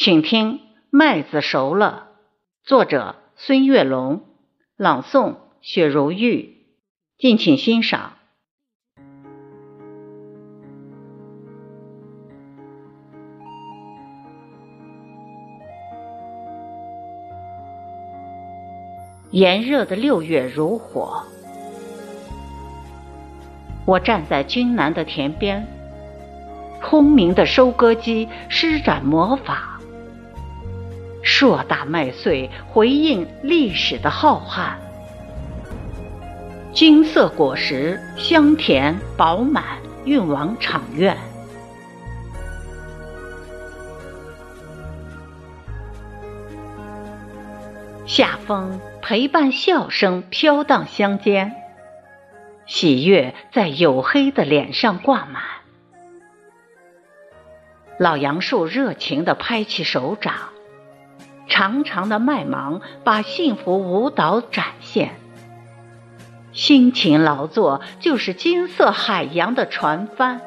请听《麦子熟了》，作者孙月龙，朗诵雪如玉，敬请欣赏。炎热的六月如火，我站在军南的田边，轰鸣的收割机施展魔法。硕大麦穗回应历史的浩瀚，金色果实香甜饱满运往场院。夏风陪伴笑声飘荡乡间，喜悦在黝黑的脸上挂满。老杨树热情地拍起手掌。长长的麦芒把幸福舞蹈展现，辛勤劳作就是金色海洋的船帆。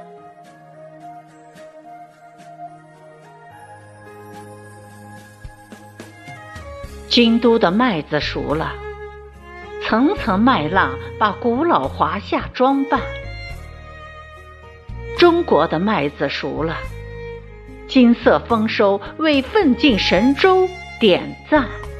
京都的麦子熟了，层层麦浪把古老华夏装扮。中国的麦子熟了，金色丰收为奋进神州。点赞。